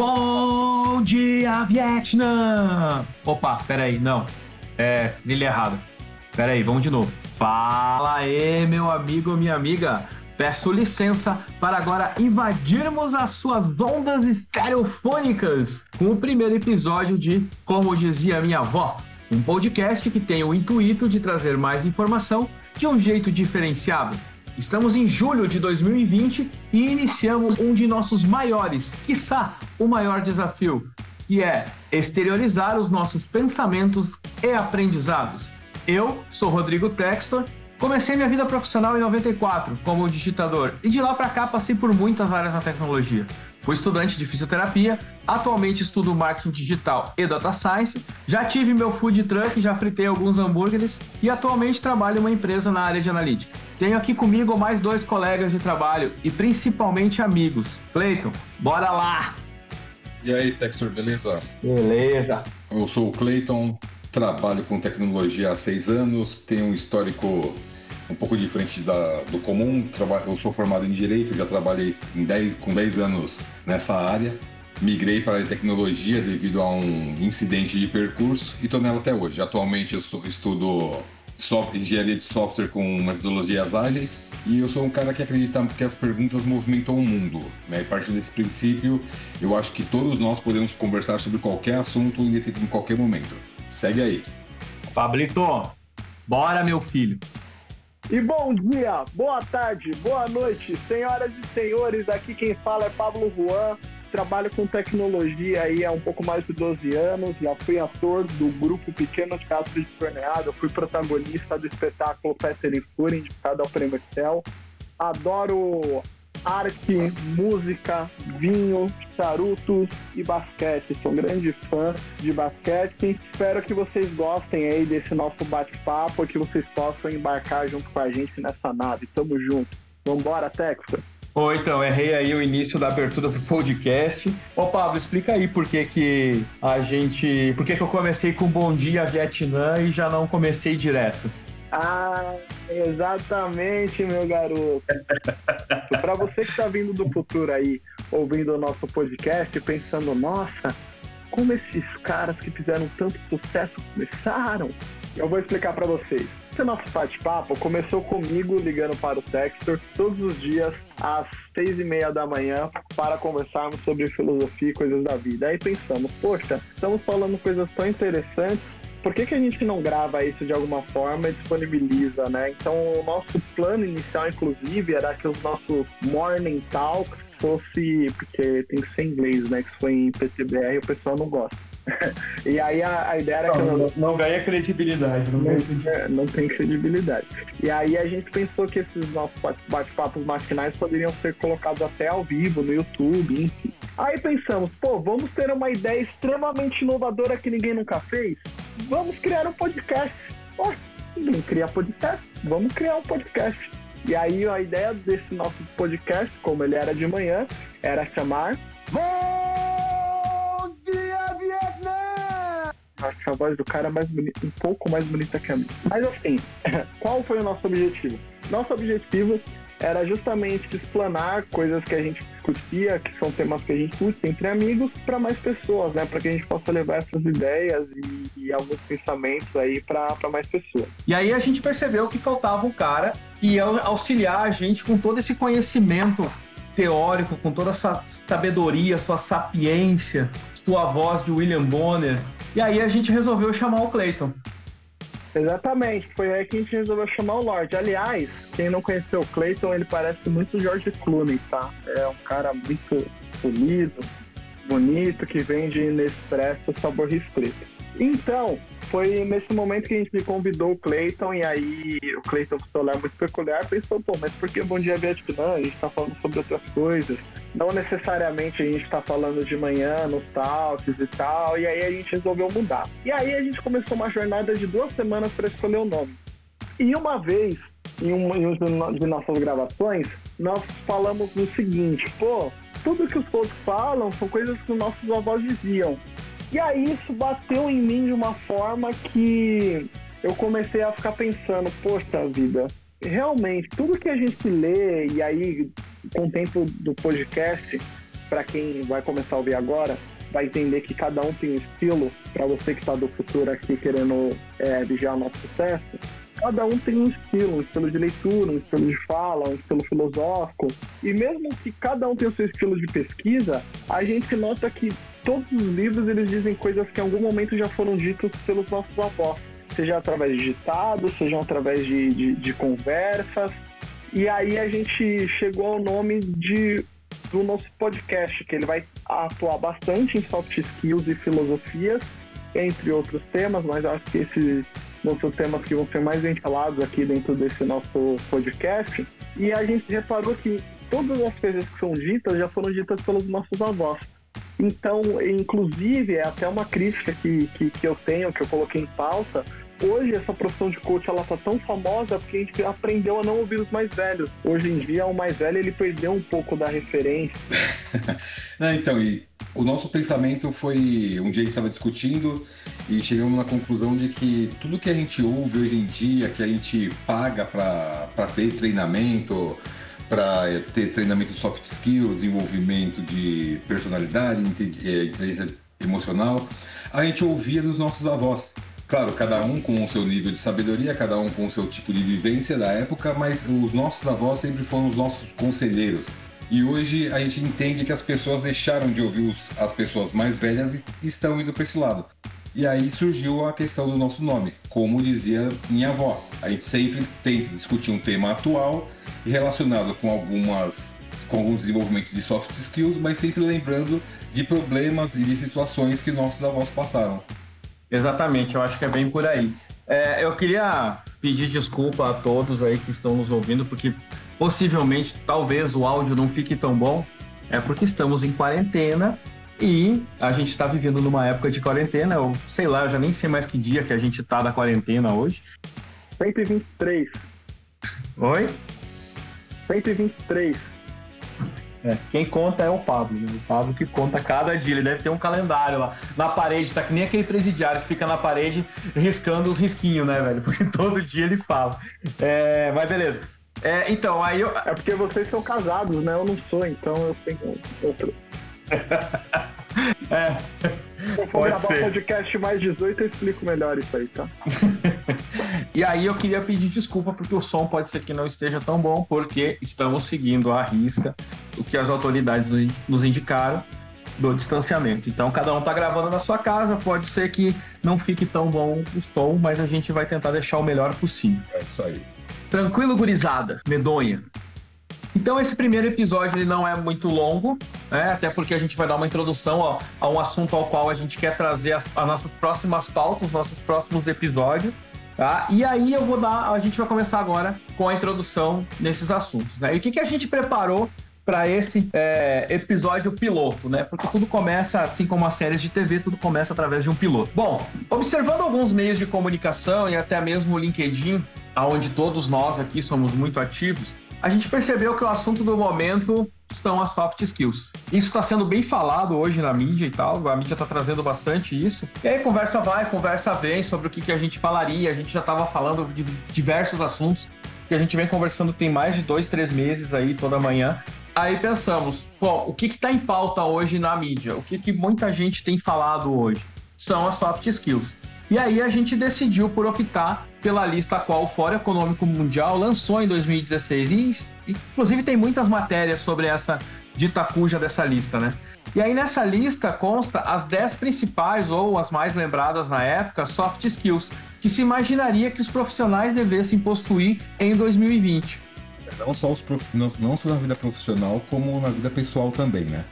Bom dia, Vietnã! Opa, peraí, não. É, trilha errada. Peraí, vamos de novo. Fala aí, meu amigo, minha amiga. Peço licença para agora invadirmos as suas ondas estereofônicas com o primeiro episódio de Como Dizia Minha Avó, um podcast que tem o intuito de trazer mais informação de um jeito diferenciado. Estamos em julho de 2020 e iniciamos um de nossos maiores, quiçá o maior desafio, que é exteriorizar os nossos pensamentos e aprendizados. Eu sou Rodrigo Textor, comecei minha vida profissional em 94 como digitador e de lá para cá passei por muitas áreas na tecnologia. Fui estudante de fisioterapia, atualmente estudo marketing digital e data science, já tive meu food truck, já fritei alguns hambúrgueres e atualmente trabalho em uma empresa na área de analítica. Tenho aqui comigo mais dois colegas de trabalho e principalmente amigos. Cleiton, bora lá! E aí, Textor, beleza? Beleza. Eu sou o Cleiton, trabalho com tecnologia há seis anos, tenho um histórico um pouco diferente da, do comum. Eu sou formado em Direito, já trabalhei em 10, com 10 anos nessa área. Migrei para a tecnologia devido a um incidente de percurso e estou nela até hoje. Atualmente eu estudo software, engenharia de software com metodologias ágeis e eu sou um cara que acredita que as perguntas movimentam o mundo. Né? E partindo desse princípio, eu acho que todos nós podemos conversar sobre qualquer assunto em, em qualquer momento. Segue aí. Pablito, bora meu filho. E bom dia, boa tarde, boa noite, senhoras e senhores. Aqui quem fala é Pablo Juan. Trabalho com tecnologia aí há um pouco mais de 12 anos. Já fui ator do grupo Pequeno Teatro de Torneado. Fui protagonista do espetáculo Peter e Fúria, indicado ao Prêmio Excel. Adoro arte, música, vinho, charutos e basquete. Sou um grande fã de basquete. Espero que vocês gostem aí desse nosso bate-papo, que vocês possam embarcar junto com a gente nessa nave. Tamo junto. Vambora, Texas. Oi, então, errei aí o início da abertura do podcast. Ô, Pablo, explica aí por que que a gente... Por que que eu comecei com Bom Dia Vietnã e já não comecei direto? Ah, exatamente, meu garoto. Para você que está vindo do futuro aí, ouvindo o nosso podcast, pensando, nossa, como esses caras que fizeram tanto sucesso começaram, eu vou explicar para vocês. Esse nosso bate-papo começou comigo ligando para o Textor todos os dias às seis e meia da manhã para conversarmos sobre filosofia e coisas da vida. Aí pensamos, poxa, estamos falando coisas tão interessantes por que, que a gente não grava isso de alguma forma e disponibiliza, né? Então, o nosso plano inicial, inclusive, era que os nossos morning talks fosse, porque tem que ser em inglês, né? Que se for em PTBR o pessoal não gosta. e aí a, a ideia era não, que. Não, não ganha credibilidade. Não, não, ganha, não tem credibilidade. E aí a gente pensou que esses nossos bate-papos matinais poderiam ser colocados até ao vivo no YouTube, enfim. Aí pensamos, pô, vamos ter uma ideia extremamente inovadora que ninguém nunca fez? Vamos criar um podcast. Oh, ninguém cria podcast, vamos criar um podcast. E aí a ideia desse nosso podcast, como ele era de manhã, era chamar Bom Dia Vietnã! Acho que a voz do cara é mais bonita, um pouco mais bonita que a minha. Mas assim, qual foi o nosso objetivo? Nosso objetivo era justamente explanar coisas que a gente discutia, que são temas que a gente discute entre amigos, para mais pessoas, né? Para que a gente possa levar essas ideias e, e alguns pensamentos aí para mais pessoas. E aí a gente percebeu que faltava um cara que ia auxiliar a gente com todo esse conhecimento teórico, com toda essa sabedoria, sua sapiência, sua voz de William Bonner. E aí a gente resolveu chamar o Clayton. Exatamente, foi aí que a gente resolveu chamar o Lorde. Aliás, quem não conheceu o Clayton, ele parece muito George Clooney, tá? É um cara muito polido, bonito, que vende Nespresso sabor restrito. Então, foi nesse momento que a gente me convidou o Clayton, e aí o Clayton, com seu olhar muito peculiar, pensou, pô, mas por que Bom Dia Vietnã? A gente tá falando sobre outras coisas. Não necessariamente a gente tá falando de manhã nos talks e tal, e aí a gente resolveu mudar. E aí a gente começou uma jornada de duas semanas para escolher o nome. E uma vez, em uma, em uma de nossas gravações, nós falamos o seguinte, pô, tudo que os outros falam são coisas que os nossos avós diziam. E aí isso bateu em mim de uma forma que eu comecei a ficar pensando, poxa vida, realmente, tudo que a gente lê, e aí com o tempo do podcast, para quem vai começar a ouvir agora, vai entender que cada um tem um estilo. Para você que está do futuro aqui querendo é, vigiar o nosso sucesso, cada um tem um estilo, um estilo de leitura, um estilo de fala, um estilo filosófico. E mesmo que cada um tenha o seu estilo de pesquisa, a gente nota que todos os livros eles dizem coisas que em algum momento já foram ditas pelos nossos avós, seja através de ditados, seja através de, de, de conversas. E aí a gente chegou ao nome de do nosso podcast, que ele vai atuar bastante em soft skills e filosofias, entre outros temas, mas acho que esses vão ser temas que vão ser mais ventilados aqui dentro desse nosso podcast. E a gente reparou que todas as coisas que são ditas já foram ditas pelos nossos avós. Então, inclusive, é até uma crítica que, que, que eu tenho, que eu coloquei em pauta, hoje essa profissão de coach ela tá tão famosa porque a gente aprendeu a não ouvir os mais velhos. Hoje em dia, o mais velho ele perdeu um pouco da referência. não, então, e o nosso pensamento foi um dia a gente estava discutindo e chegamos na conclusão de que tudo que a gente ouve hoje em dia, que a gente paga para ter treinamento, para ter treinamento de soft skills, desenvolvimento de personalidade, eh, inteligência emocional, a gente ouvia dos nossos avós. Claro, cada um com o seu nível de sabedoria, cada um com o seu tipo de vivência da época, mas os nossos avós sempre foram os nossos conselheiros. E hoje a gente entende que as pessoas deixaram de ouvir os, as pessoas mais velhas e estão indo para esse lado. E aí surgiu a questão do nosso nome. Como dizia minha avó, a gente sempre tenta discutir um tema atual e relacionado com algumas com alguns desenvolvimentos de soft skills, mas sempre lembrando de problemas e de situações que nossos avós passaram. Exatamente, eu acho que é bem por aí. É, eu queria pedir desculpa a todos aí que estão nos ouvindo, porque possivelmente, talvez o áudio não fique tão bom, é porque estamos em quarentena e a gente está vivendo numa época de quarentena. Eu sei lá, eu já nem sei mais que dia que a gente está da quarentena hoje. 123. Oi? 123. É, quem conta é o Pablo, né? O Pablo que conta cada dia. Ele deve ter um calendário lá na parede, tá que nem aquele presidiário que fica na parede riscando os risquinhos, né, velho? Porque todo dia ele fala. É, mas beleza. É, então, aí eu. É porque vocês são casados, né? Eu não sou, então eu tenho outro. é. Se eu for gravar ser. podcast mais 18, eu explico melhor isso aí, tá? e aí eu queria pedir desculpa porque o som pode ser que não esteja tão bom, porque estamos seguindo à risca o que as autoridades nos indicaram do distanciamento. Então cada um está gravando na sua casa, pode ser que não fique tão bom o som, mas a gente vai tentar deixar o melhor possível. É isso aí. Tranquilo, gurizada, medonha. Então esse primeiro episódio ele não é muito longo, né? até porque a gente vai dar uma introdução ó, a um assunto ao qual a gente quer trazer as, as nossas próximas pautas, os nossos próximos episódios. Tá? E aí eu vou dar, a gente vai começar agora com a introdução nesses assuntos. Né? E o que, que a gente preparou para esse é, episódio piloto, né? Porque tudo começa, assim como as séries de TV, tudo começa através de um piloto. Bom, observando alguns meios de comunicação e até mesmo o LinkedIn, onde todos nós aqui somos muito ativos, a gente percebeu que o assunto do momento são as soft skills. Isso está sendo bem falado hoje na mídia e tal, a mídia está trazendo bastante isso. E aí conversa vai, conversa vem sobre o que, que a gente falaria, a gente já estava falando de diversos assuntos que a gente vem conversando tem mais de dois, três meses aí toda manhã. Aí pensamos, bom, o que está em pauta hoje na mídia? O que, que muita gente tem falado hoje? São as soft skills. E aí a gente decidiu por optar pela lista a qual o Fórum Econômico Mundial lançou em 2016. E, inclusive, tem muitas matérias sobre essa dita cuja dessa lista, né? E aí nessa lista consta as 10 principais ou as mais lembradas na época soft skills que se imaginaria que os profissionais devessem possuir em 2020. Não só, os prof... não, não só na vida profissional, como na vida pessoal também, né?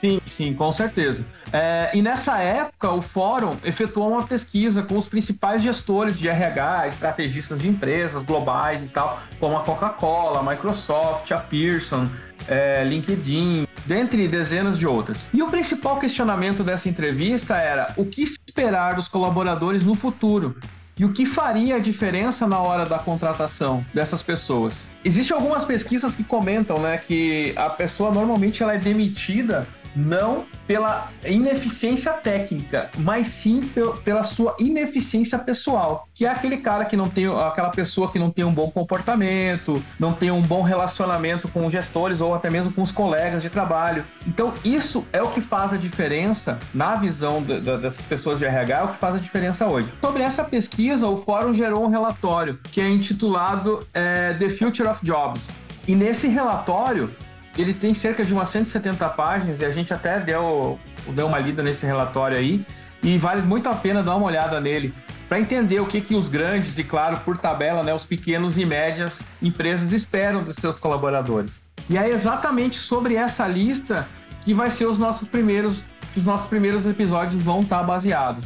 Sim, sim, com certeza. É, e nessa época, o fórum efetuou uma pesquisa com os principais gestores de RH, estrategistas de empresas globais e tal, como a Coca-Cola, a Microsoft, a Pearson, é, LinkedIn, dentre dezenas de outras. E o principal questionamento dessa entrevista era o que esperar dos colaboradores no futuro e o que faria a diferença na hora da contratação dessas pessoas. Existem algumas pesquisas que comentam, né, que a pessoa normalmente ela é demitida não pela ineficiência técnica, mas sim pela sua ineficiência pessoal, que é aquele cara que não tem, aquela pessoa que não tem um bom comportamento, não tem um bom relacionamento com os gestores ou até mesmo com os colegas de trabalho. Então, isso é o que faz a diferença na visão de, de, dessas pessoas de RH, é o que faz a diferença hoje. Sobre essa pesquisa, o fórum gerou um relatório que é intitulado é, The Future of Jobs. E nesse relatório, ele tem cerca de umas 170 páginas e a gente até deu, deu uma lida nesse relatório aí e vale muito a pena dar uma olhada nele para entender o que, que os grandes e, claro, por tabela, né, os pequenos e médias empresas esperam dos seus colaboradores. E é exatamente sobre essa lista que vai ser os nossos primeiros, os nossos primeiros episódios vão estar baseados.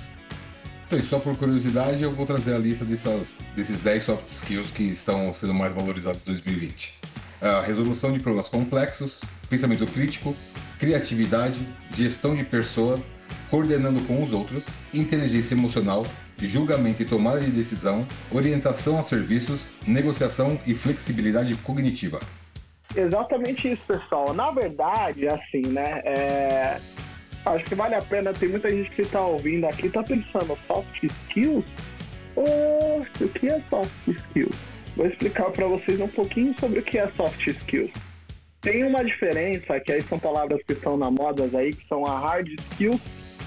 Então, só por curiosidade, eu vou trazer a lista dessas, desses 10 soft skills que estão sendo mais valorizados em 2020 a resolução de problemas complexos, pensamento crítico, criatividade, gestão de pessoa, coordenando com os outros, inteligência emocional, julgamento e tomada de decisão, orientação a serviços, negociação e flexibilidade cognitiva. Exatamente isso, pessoal. Na verdade, assim, né? É... Acho que vale a pena. Tem muita gente que está ouvindo aqui, está pensando soft skills. Oh, o que é soft skills? Vou explicar para vocês um pouquinho sobre o que é soft skills. Tem uma diferença, que aí são palavras que estão na moda aí, que são a hard skills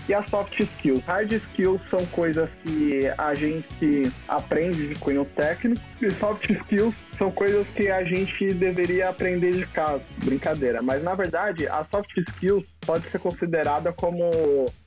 e a soft skills. Hard skills são coisas que a gente aprende de cunho técnico e soft skills são coisas que a gente deveria aprender de casa. Brincadeira. Mas na verdade, a soft skills pode ser considerada como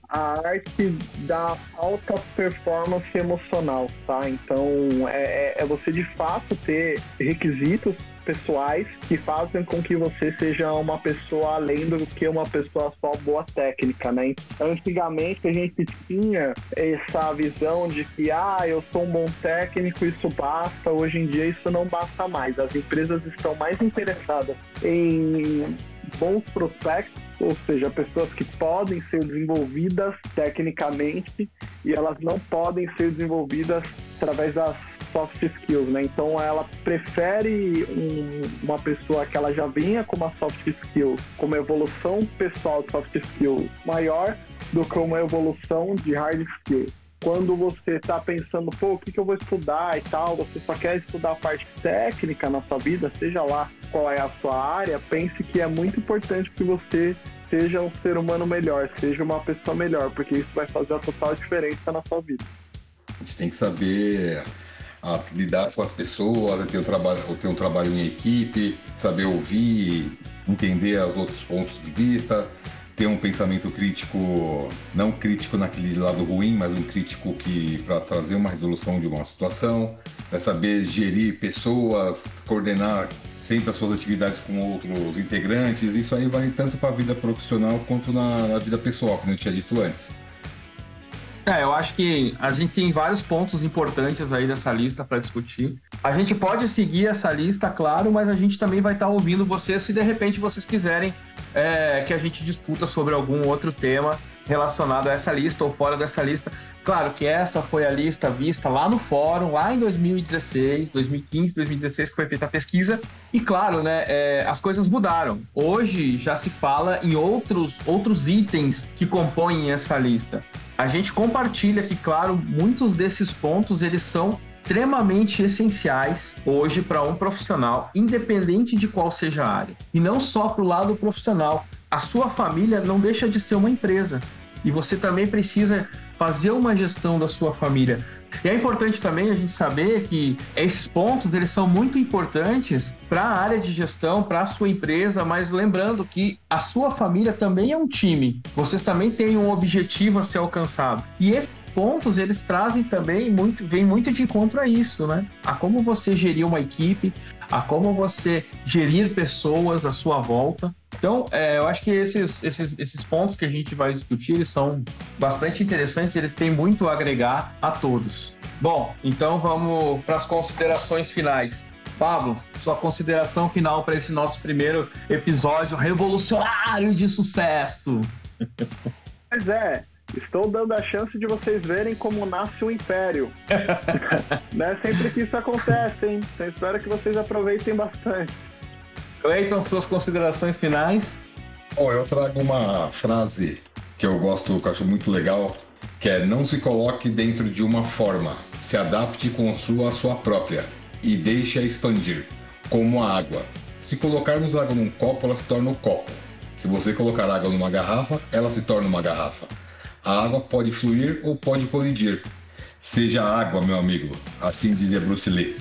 a arte da alta performance emocional, tá? Então é, é, é você de fato ter requisitos pessoais que fazem com que você seja uma pessoa além do que uma pessoa só boa técnica, né? Antigamente a gente tinha essa visão de que ah, eu sou um bom técnico, isso basta. Hoje em dia isso não basta mais. As empresas estão mais interessadas em bons prospectos ou seja, pessoas que podem ser desenvolvidas tecnicamente e elas não podem ser desenvolvidas através das soft skills, né? Então ela prefere um, uma pessoa que ela já venha com uma soft skill, com uma evolução pessoal de soft skill maior do que uma evolução de hard skill quando você está pensando, pô, o que, que eu vou estudar e tal, você só quer estudar a parte técnica na sua vida, seja lá qual é a sua área, pense que é muito importante que você seja um ser humano melhor, seja uma pessoa melhor, porque isso vai fazer a total diferença na sua vida. A gente tem que saber a, ah, lidar com as pessoas, ter um, trabalho, ter um trabalho em equipe, saber ouvir, entender os outros pontos de vista, ter um pensamento crítico, não crítico naquele lado ruim, mas um crítico que para trazer uma resolução de uma situação, saber gerir pessoas, coordenar sempre as suas atividades com outros integrantes. Isso aí vale tanto para a vida profissional quanto na, na vida pessoal, como eu tinha dito antes. É, eu acho que a gente tem vários pontos importantes aí dessa lista para discutir. A gente pode seguir essa lista, claro, mas a gente também vai estar tá ouvindo vocês se de repente vocês quiserem é, que a gente discuta sobre algum outro tema relacionado a essa lista ou fora dessa lista. Claro que essa foi a lista vista lá no fórum, lá em 2016, 2015, 2016, que foi feita a pesquisa. E claro, né, é, as coisas mudaram. Hoje já se fala em outros, outros itens que compõem essa lista. A gente compartilha que, claro, muitos desses pontos eles são extremamente essenciais hoje para um profissional, independente de qual seja a área. E não só para o lado profissional. A sua família não deixa de ser uma empresa. E você também precisa fazer uma gestão da sua família. E é importante também a gente saber que esses pontos eles são muito importantes para a área de gestão, para a sua empresa, mas lembrando que a sua família também é um time. Vocês também têm um objetivo a ser alcançado. E esses pontos eles trazem também muito, vem muito de encontro a isso, né? A como você gerir uma equipe, a como você gerir pessoas à sua volta. Então, é, eu acho que esses, esses, esses pontos que a gente vai discutir eles são bastante interessantes, eles têm muito a agregar a todos. Bom, então vamos para as considerações finais. Pablo, sua consideração final para esse nosso primeiro episódio revolucionário de sucesso. Pois é, Estou dando a chance de vocês verem como nasce um império. Não é sempre que isso acontece, hein? Então espero que vocês aproveitem bastante. Cleiton, suas considerações finais? Bom, eu trago uma frase que eu gosto, que eu acho muito legal, que é não se coloque dentro de uma forma, se adapte e construa a sua própria e deixe-a expandir, como a água. Se colocarmos água num copo, ela se torna um copo. Se você colocar água numa garrafa, ela se torna uma garrafa. A água pode fluir ou pode colidir. Seja água, meu amigo, assim dizia Bruce Lee.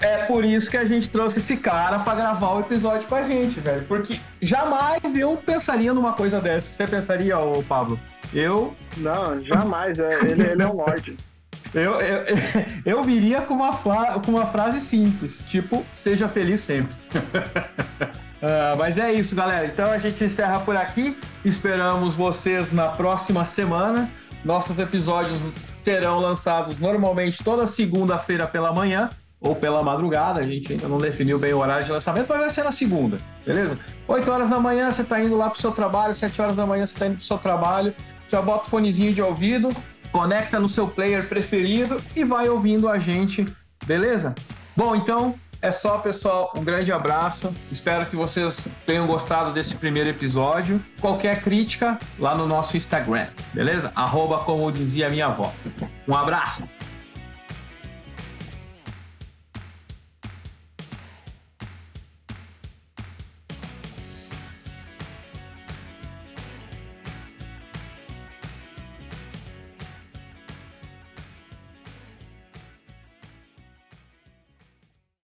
É por isso que a gente trouxe esse cara para gravar o episódio com a gente, velho. Porque jamais eu pensaria numa coisa dessa. Você pensaria, ô Pablo? Eu. Não, jamais. É, ele, ele é um lorde. Eu, eu, eu viria com uma, com uma frase simples, tipo, seja feliz sempre. uh, mas é isso, galera. Então a gente encerra por aqui. Esperamos vocês na próxima semana. Nossos episódios serão lançados normalmente toda segunda-feira pela manhã ou pela madrugada. A gente ainda não definiu bem o horário de lançamento, mas vai ser na segunda, beleza? 8 horas da manhã você está indo lá pro seu trabalho, 7 horas da manhã você está indo pro seu trabalho. Já bota o fonezinho de ouvido, conecta no seu player preferido e vai ouvindo a gente, beleza? Bom, então é só, pessoal. Um grande abraço. Espero que vocês tenham gostado desse primeiro episódio. Qualquer crítica lá no nosso Instagram, beleza? Arroba como dizia minha avó. Um abraço.